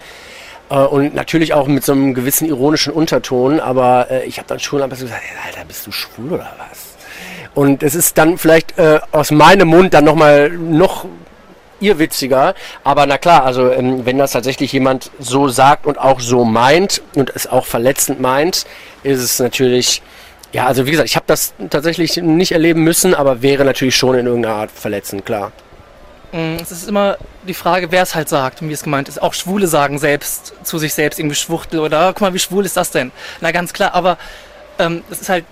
Äh, Und natürlich auch mit so einem gewissen ironischen Unterton, aber äh, ich habe dann schon einfach so gesagt, "Ey, Alter, bist du schwul oder was? Und es ist dann vielleicht äh, aus meinem Mund dann nochmal noch irrwitziger, aber na klar, also ähm, wenn das tatsächlich jemand so sagt und auch so meint und es auch verletzend meint, ist es natürlich, ja, also wie gesagt, ich habe das tatsächlich nicht erleben müssen, aber wäre natürlich schon in irgendeiner Art verletzend, klar. Mm, Es ist immer die Frage, wer es halt sagt und wie es gemeint ist. Auch Schwule sagen selbst zu sich selbst irgendwie Schwuchtel oder "Ah, guck mal, wie schwul ist das denn? Na ganz klar, aber ähm, das ist halt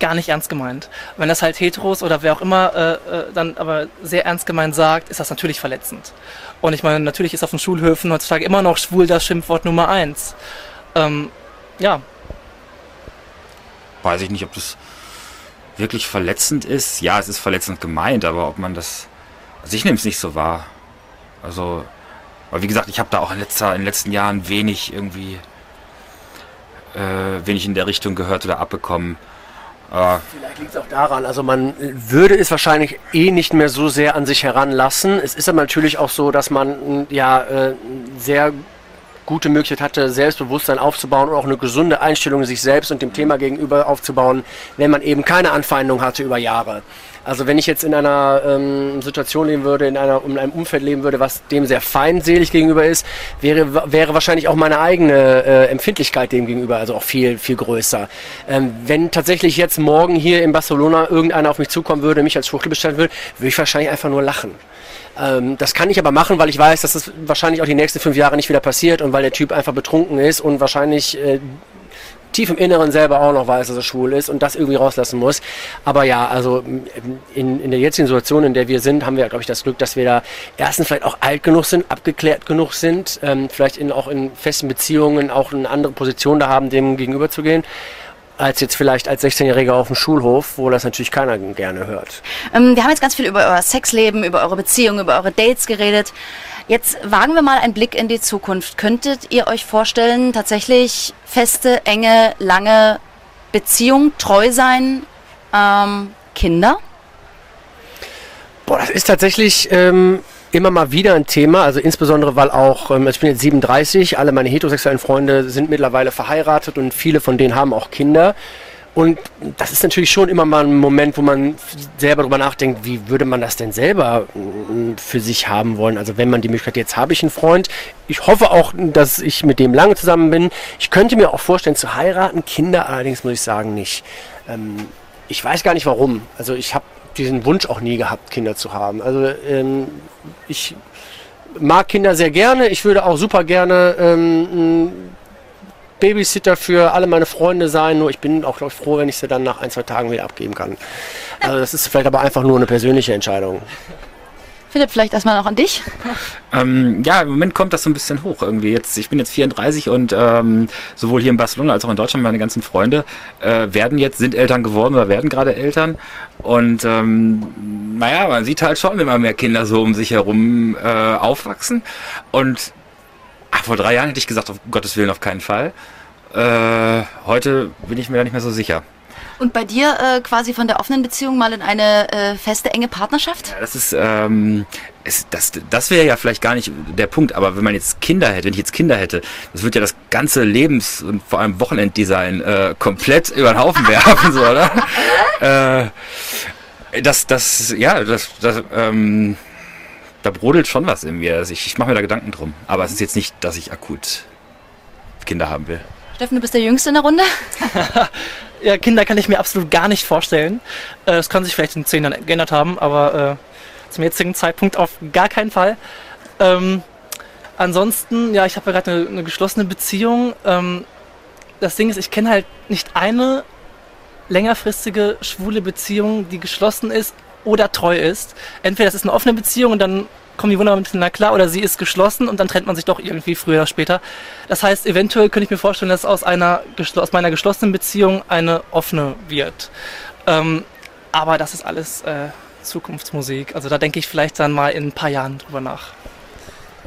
gar nicht ernst gemeint. Wenn das halt Heteros oder wer auch immer äh, äh, dann aber sehr ernst gemeint sagt, ist das natürlich verletzend. Und ich meine, natürlich ist auf den Schulhöfen heutzutage immer noch schwul das Schimpfwort Nummer eins. Ähm, ja. Weiß ich nicht, ob das wirklich verletzend ist. Ja, es ist verletzend gemeint, aber ob man das. Also ich nehme es nicht so wahr. Also, aber wie gesagt, ich habe da auch in, letzter, in den letzten Jahren wenig irgendwie, äh, wenig in der Richtung gehört oder abbekommen. Äh, Vielleicht liegt es auch daran, also man würde es wahrscheinlich eh nicht mehr so sehr an sich heranlassen. Es ist aber natürlich auch so, dass man ja äh, sehr gute Möglichkeit hatte, Selbstbewusstsein aufzubauen und auch eine gesunde Einstellung sich selbst und dem Thema gegenüber aufzubauen, wenn man eben keine Anfeindung hatte über Jahre. Also wenn ich jetzt in einer ähm, Situation leben würde, in, einer, in einem Umfeld leben würde, was dem sehr feindselig gegenüber ist, wäre, wäre wahrscheinlich auch meine eigene äh, Empfindlichkeit dem gegenüber also auch viel, viel größer. Ähm, wenn tatsächlich jetzt morgen hier in Barcelona irgendeiner auf mich zukommen würde, mich als Schwuchtel bestellen würde, würde ich wahrscheinlich einfach nur lachen. Ähm, das kann ich aber machen, weil ich weiß, dass das wahrscheinlich auch die nächsten fünf Jahre nicht wieder passiert und weil der Typ einfach betrunken ist und wahrscheinlich äh, tief im Inneren selber auch noch weiß, dass er schwul ist und das irgendwie rauslassen muss. Aber ja, also in, in der jetzigen Situation, in der wir sind, haben wir, glaube ich, das Glück, dass wir da erstens vielleicht auch alt genug sind, abgeklärt genug sind, ähm, vielleicht in, auch in festen Beziehungen auch eine andere Position da haben, dem gegenüber zu gehen als jetzt vielleicht als 16-Jähriger auf dem Schulhof, wo das natürlich keiner gerne hört. Ähm, wir haben jetzt ganz viel über euer Sexleben, über eure Beziehung, über eure Dates geredet. Jetzt wagen wir mal einen Blick in die Zukunft. Könntet ihr euch vorstellen, tatsächlich feste, enge, lange Beziehung, treu sein, ähm, Kinder? Boah, das ist tatsächlich ähm, immer mal wieder ein Thema, also insbesondere weil auch, ähm, ich bin jetzt 37, alle meine heterosexuellen Freunde sind mittlerweile verheiratet und viele von denen haben auch Kinder. Und das ist natürlich schon immer mal ein Moment, wo man selber darüber nachdenkt, wie würde man das denn selber mm, für sich haben wollen. Also wenn man die Möglichkeit, jetzt habe ich einen Freund, ich hoffe auch, dass ich mit dem lange zusammen bin. Ich könnte mir auch vorstellen zu heiraten, Kinder allerdings muss ich sagen nicht. Ähm, ich weiß gar nicht warum. Also ich habe diesen Wunsch auch nie gehabt, Kinder zu haben. Also ähm, ich mag Kinder sehr gerne. Ich würde auch super gerne ähm, Babysitter für alle meine Freunde sein. Nur ich bin auch ich, froh, wenn ich sie dann nach ein, zwei Tagen wieder abgeben kann. Also das ist vielleicht aber einfach nur eine persönliche Entscheidung. Philipp, vielleicht erstmal noch an dich. Ähm, ja, im Moment kommt das so ein bisschen hoch irgendwie. Jetzt, ich bin jetzt 34 und ähm, sowohl hier in Barcelona als auch in Deutschland meine ganzen Freunde äh, werden jetzt, sind Eltern geworden oder werden gerade Eltern. Und ähm, naja, man sieht halt schon immer mehr Kinder so um sich herum äh, aufwachsen. Und ach, vor drei Jahren hätte ich gesagt, um Gottes Willen auf keinen Fall. Äh, heute bin ich mir da nicht mehr so sicher. Und bei dir äh, quasi von der offenen Beziehung mal in eine äh, feste, enge Partnerschaft? Ja, das ist, ähm, ist das, das wäre ja vielleicht gar nicht der Punkt, aber wenn man jetzt Kinder hätte, wenn ich jetzt Kinder hätte, das würde ja das ganze Lebens- und vor allem Wochenenddesign äh, komplett über den Haufen werfen, so, oder? äh, das, das, ja, das, das, ähm, da brodelt schon was in mir. Also ich, ich mache mir da Gedanken drum. Aber es ist jetzt nicht, dass ich akut Kinder haben will. Steffen, du bist der Jüngste in der Runde? ja, Kinder kann ich mir absolut gar nicht vorstellen. Äh, es kann sich vielleicht in zehn Jahren geändert haben, aber äh, zum jetzigen Zeitpunkt auf gar keinen Fall. Ähm, ansonsten, ja, ich habe ja gerade eine, eine, geschlossene Beziehung. Ähm, das Ding ist, ich kenne halt nicht eine längerfristige schwule Beziehung, die geschlossen ist oder treu ist. Entweder es ist eine offene Beziehung und dann kommen die wunderbar miteinander klar oder sie ist geschlossen und dann trennt man sich doch irgendwie früher oder später. Das heißt, eventuell könnte ich mir vorstellen, dass aus, einer, aus meiner geschlossenen Beziehung eine offene wird. Ähm, aber das ist alles äh, Zukunftsmusik. Also da denke ich vielleicht dann mal in ein paar Jahren drüber nach.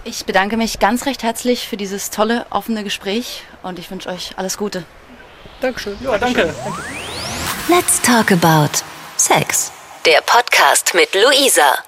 Ich bedanke mich ganz recht herzlich für dieses tolle, offene Gespräch und ich wünsche euch alles Gute. Dankeschön. Ja, danke. Let's talk about Sex. Der Podcast mit Luisa.